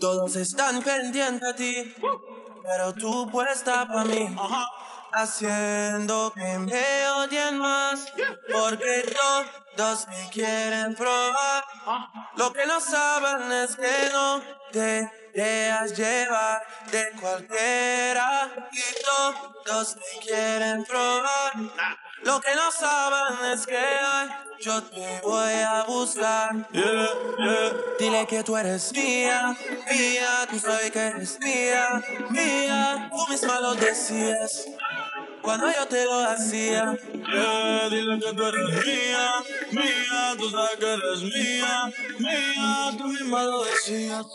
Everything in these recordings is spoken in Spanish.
Todos están pendientes a ti, pero tú puesta para mí. Haciendo que me odien más, porque todos me quieren probar. Lo que no saben es que no te dejas llevar de cualquiera y todos me quieren probar. Lo que no saben es que hoy yo te voy a buscar. Dile que tú eres mía, mía, tú sabes que eres mía, mía. Tú misma lo decías cuando yo te lo hacía. dile que tú eres mía, mía, tú sabes que eres mía, mía. Tú misma lo decías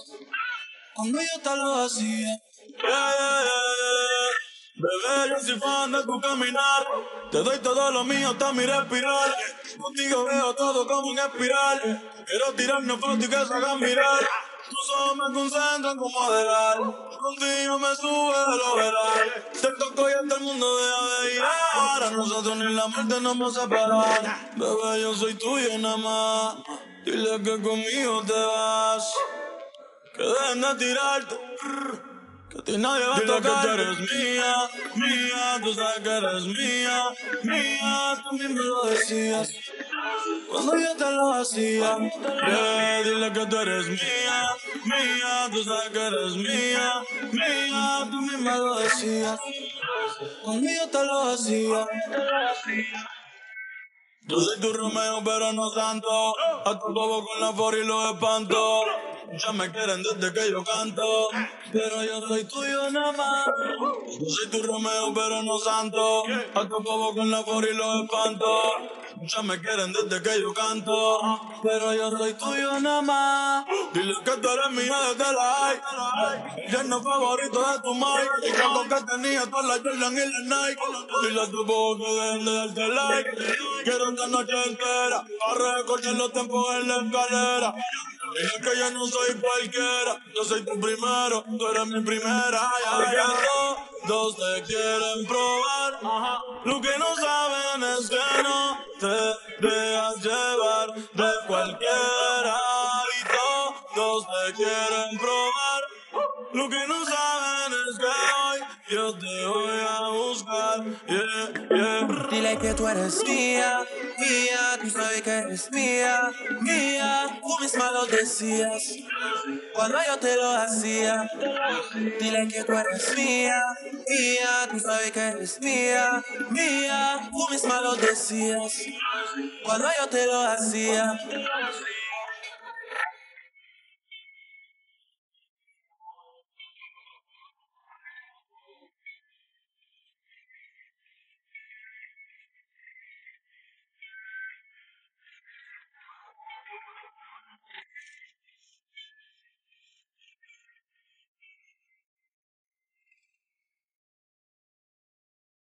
cuando yo te lo hacía. Bebé, yo soy fan de tu caminar. Te doy todo lo mío hasta mi respirar. Contigo veo todo como un espiral. Quiero tirarnos fotos y que se hagan mirar. Tus ojos me concentran como moderar. Contigo me sube de lo veral. Te toco y hasta el mundo de ir. Para nosotros ni la muerte nos vamos a separar. Bebé, yo soy tuyo nada más. Dile que conmigo te vas. Que dejen de tirarte. Que a ti nadie va a Dile tocar. que tú eres mía, mía, tú sabes que eres mía, mía, tú mismo lo decías. Cuando yo te lo hacía, yeah, dile que tú eres mía, mía, tú sabes que eres mía, mía, tú mismo lo decías. Cuando yo te lo hacía. Yo soy tu Romeo, pero no santo. A tu bobo con la for y los espanto. Ya me quieren desde que yo canto. Pero yo soy tuyo nada más. Yo soy tu Romeo, pero no santo. A tu bobo con la for y los espanto. Ya me quieren desde que yo canto. Pero yo soy tuyo nada más. Dile que tú eres mía desde la high. Lleno favorito de tu mic. Y que tenía todas las Jordan y la Nike. Dile a tu bobo que dejen de darte like. Quiero esta noche entera. A recortar los tiempos en la escalera. Dile que yo no soy cualquiera. Yo soy tu primero. Tú eres mi primera. Ya, ya, Todos te quieren probar. Lo que no es no te dejas llevar de cualquiera. Y todos te quieren probar. Lo que no saben es que hoy yo te voy a buscar. Yeah, yeah. Dile que tú eres mía, mía, tú sabes que eres mía, mía. Tú misma lo decías cuando yo te lo hacía. Dile que tú eres mía, mía, tú sabes que eres mía, mía. Tú misma lo decías cuando yo te lo hacía.